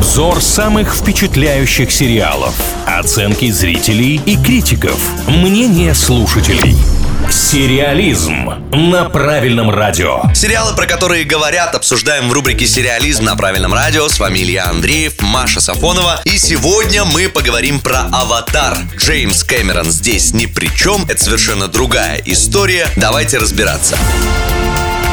Обзор самых впечатляющих сериалов. Оценки зрителей и критиков. Мнение слушателей. Сериализм на правильном радио. Сериалы, про которые говорят, обсуждаем в рубрике «Сериализм» на правильном радио. С вами Илья Андреев, Маша Сафонова. И сегодня мы поговорим про «Аватар». Джеймс Кэмерон здесь ни при чем. Это совершенно другая история. Давайте разбираться.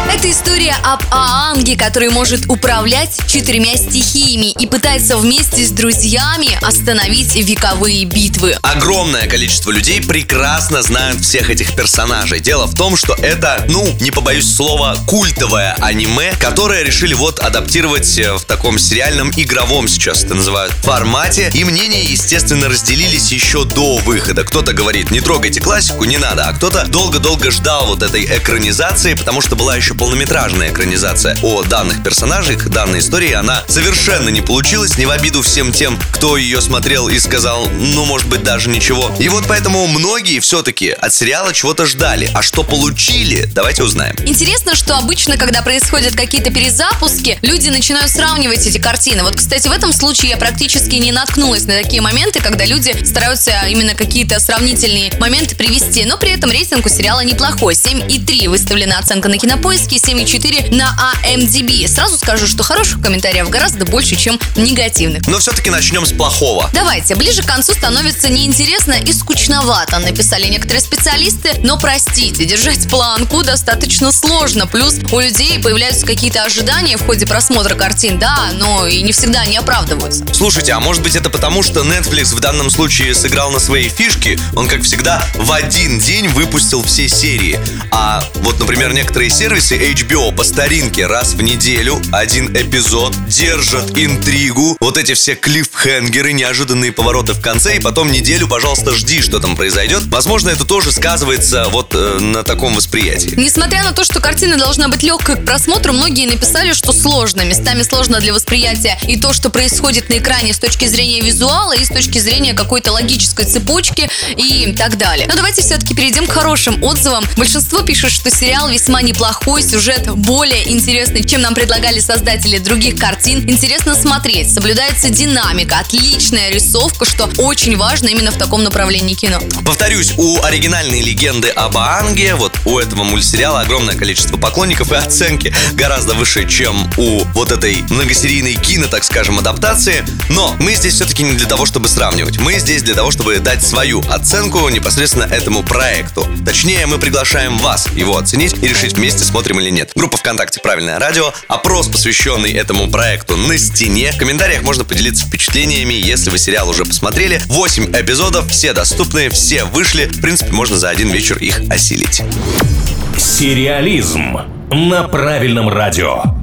Это история об Аанге, который может управлять четырьмя стихиями и пытается вместе с друзьями остановить вековые битвы. Огромное количество людей прекрасно знают всех этих персонажей. Дело в том, что это, ну, не побоюсь слова, культовое аниме, которое решили вот адаптировать э, в таком сериальном игровом сейчас это называют формате. И мнения, естественно, разделились еще до выхода. Кто-то говорит, не трогайте классику, не надо, а кто-то долго-долго ждал вот этой экранизации, потому что была еще полнометражная экранизация о данных персонажах, данной истории, она совершенно не получилась, не в обиду всем тем, кто ее смотрел и сказал, ну, может быть, даже ничего. И вот поэтому многие все-таки от сериала чего-то ждали. А что получили, давайте узнаем. Интересно, что обычно, когда происходят какие-то перезапуски, люди начинают сравнивать эти картины. Вот, кстати, в этом случае я практически не наткнулась на такие моменты, когда люди стараются именно какие-то сравнительные моменты привести. Но при этом рейтинг у сериала неплохой. 7,3 выставлена оценка на кинопоиске оценки 7,4 на AMDB. Сразу скажу, что хороших комментариев гораздо больше, чем негативных. Но все-таки начнем с плохого. Давайте, ближе к концу становится неинтересно и скучновато, написали некоторые специалисты, но простите, держать планку достаточно сложно. Плюс у людей появляются какие-то ожидания в ходе просмотра картин, да, но и не всегда они оправдываются. Слушайте, а может быть это потому, что Netflix в данном случае сыграл на своей фишке? Он, как всегда, в один день выпустил все серии. А вот, например, некоторые сервисы HBO по старинке раз в неделю один эпизод, держат интригу, вот эти все клиффхенгеры, неожиданные повороты в конце, и потом неделю, пожалуйста, жди, что там произойдет. Возможно, это тоже сказывается вот э, на таком восприятии. Несмотря на то, что картина должна быть легкой к просмотру, многие написали, что сложно, местами сложно для восприятия и то, что происходит на экране с точки зрения визуала и с точки зрения какой-то логической цепочки и так далее. Но давайте все-таки перейдем к хорошим отзывам. Большинство пишет, что сериал весьма неплохой, сюжет более интересный, чем нам предлагали создатели других картин. Интересно смотреть, соблюдается динамика, отличная рисовка, что очень важно именно в таком направлении кино. Повторюсь, у оригинальной легенды об Аанге, вот у этого мультсериала огромное количество поклонников и оценки гораздо выше, чем у вот этой многосерийной кино, так скажем, адаптации. Но мы здесь все-таки не для того, чтобы сравнивать. Мы здесь для того, чтобы дать свою оценку непосредственно этому проекту. Точнее, мы приглашаем вас его оценить и решить вместе, смотрим или нет. Группа ВКонтакте «Правильное радио», опрос, посвященный этому проекту на стене. В комментариях можно поделиться впечатлениями, если вы сериал уже посмотрели. 8 эпизодов, все доступны, все вышли. В принципе, можно за один вечер их осилить. Сериализм на правильном радио.